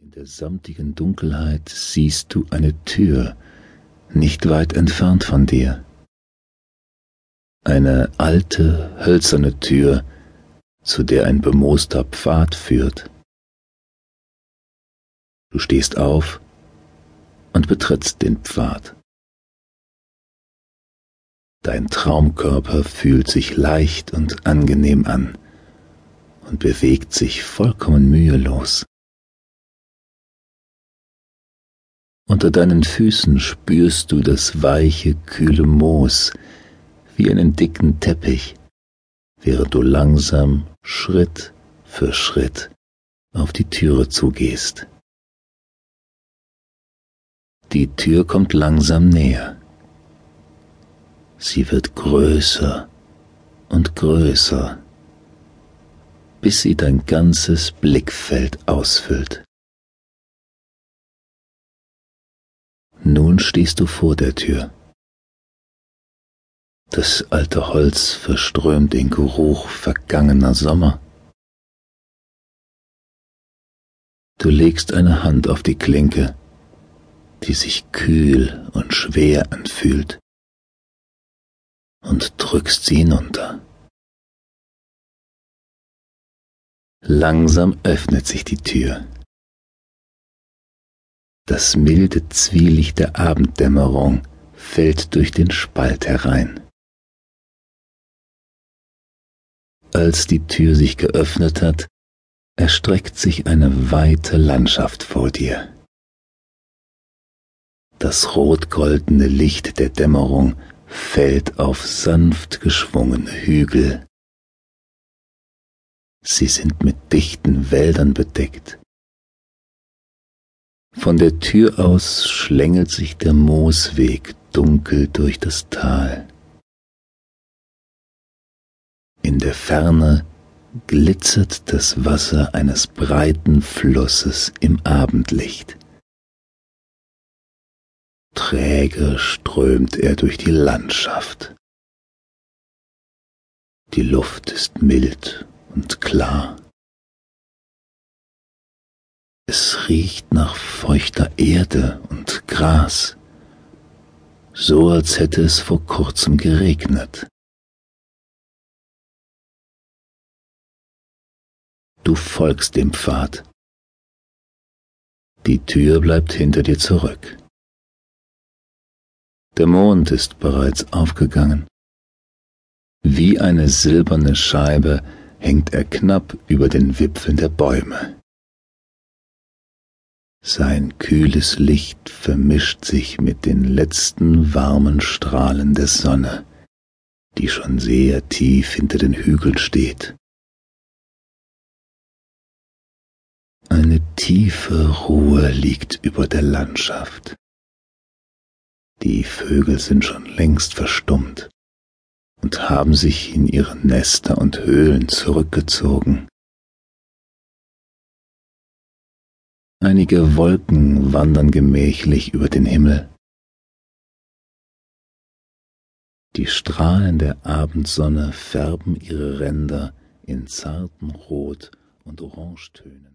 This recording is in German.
In der samtigen Dunkelheit siehst du eine Tür nicht weit entfernt von dir. Eine alte, hölzerne Tür, zu der ein bemooster Pfad führt. Du stehst auf und betrittst den Pfad. Dein Traumkörper fühlt sich leicht und angenehm an und bewegt sich vollkommen mühelos. Unter deinen Füßen spürst du das weiche, kühle Moos wie einen dicken Teppich, während du langsam Schritt für Schritt auf die Türe zugehst. Die Tür kommt langsam näher. Sie wird größer und größer, bis sie dein ganzes Blickfeld ausfüllt. Nun stehst du vor der Tür. Das alte Holz verströmt den Geruch vergangener Sommer. Du legst eine Hand auf die Klinke, die sich kühl und schwer anfühlt, und drückst sie hinunter. Langsam öffnet sich die Tür. Das milde Zwielicht der Abenddämmerung fällt durch den Spalt herein. Als die Tür sich geöffnet hat, erstreckt sich eine weite Landschaft vor dir. Das rot-goldene Licht der Dämmerung fällt auf sanft geschwungene Hügel. Sie sind mit dichten Wäldern bedeckt von der Tür aus schlängelt sich der Moosweg dunkel durch das Tal. In der Ferne glitzert das Wasser eines breiten Flusses im Abendlicht. Träge strömt er durch die Landschaft. Die Luft ist mild und klar. Riecht nach feuchter Erde und Gras, so als hätte es vor kurzem geregnet. Du folgst dem Pfad. Die Tür bleibt hinter dir zurück. Der Mond ist bereits aufgegangen. Wie eine silberne Scheibe hängt er knapp über den Wipfeln der Bäume. Sein kühles Licht vermischt sich mit den letzten warmen Strahlen der Sonne, die schon sehr tief hinter den Hügeln steht. Eine tiefe Ruhe liegt über der Landschaft. Die Vögel sind schon längst verstummt und haben sich in ihre Nester und Höhlen zurückgezogen. Einige Wolken wandern gemächlich über den Himmel. Die Strahlen der Abendsonne färben ihre Ränder in zarten Rot- und Orangetönen.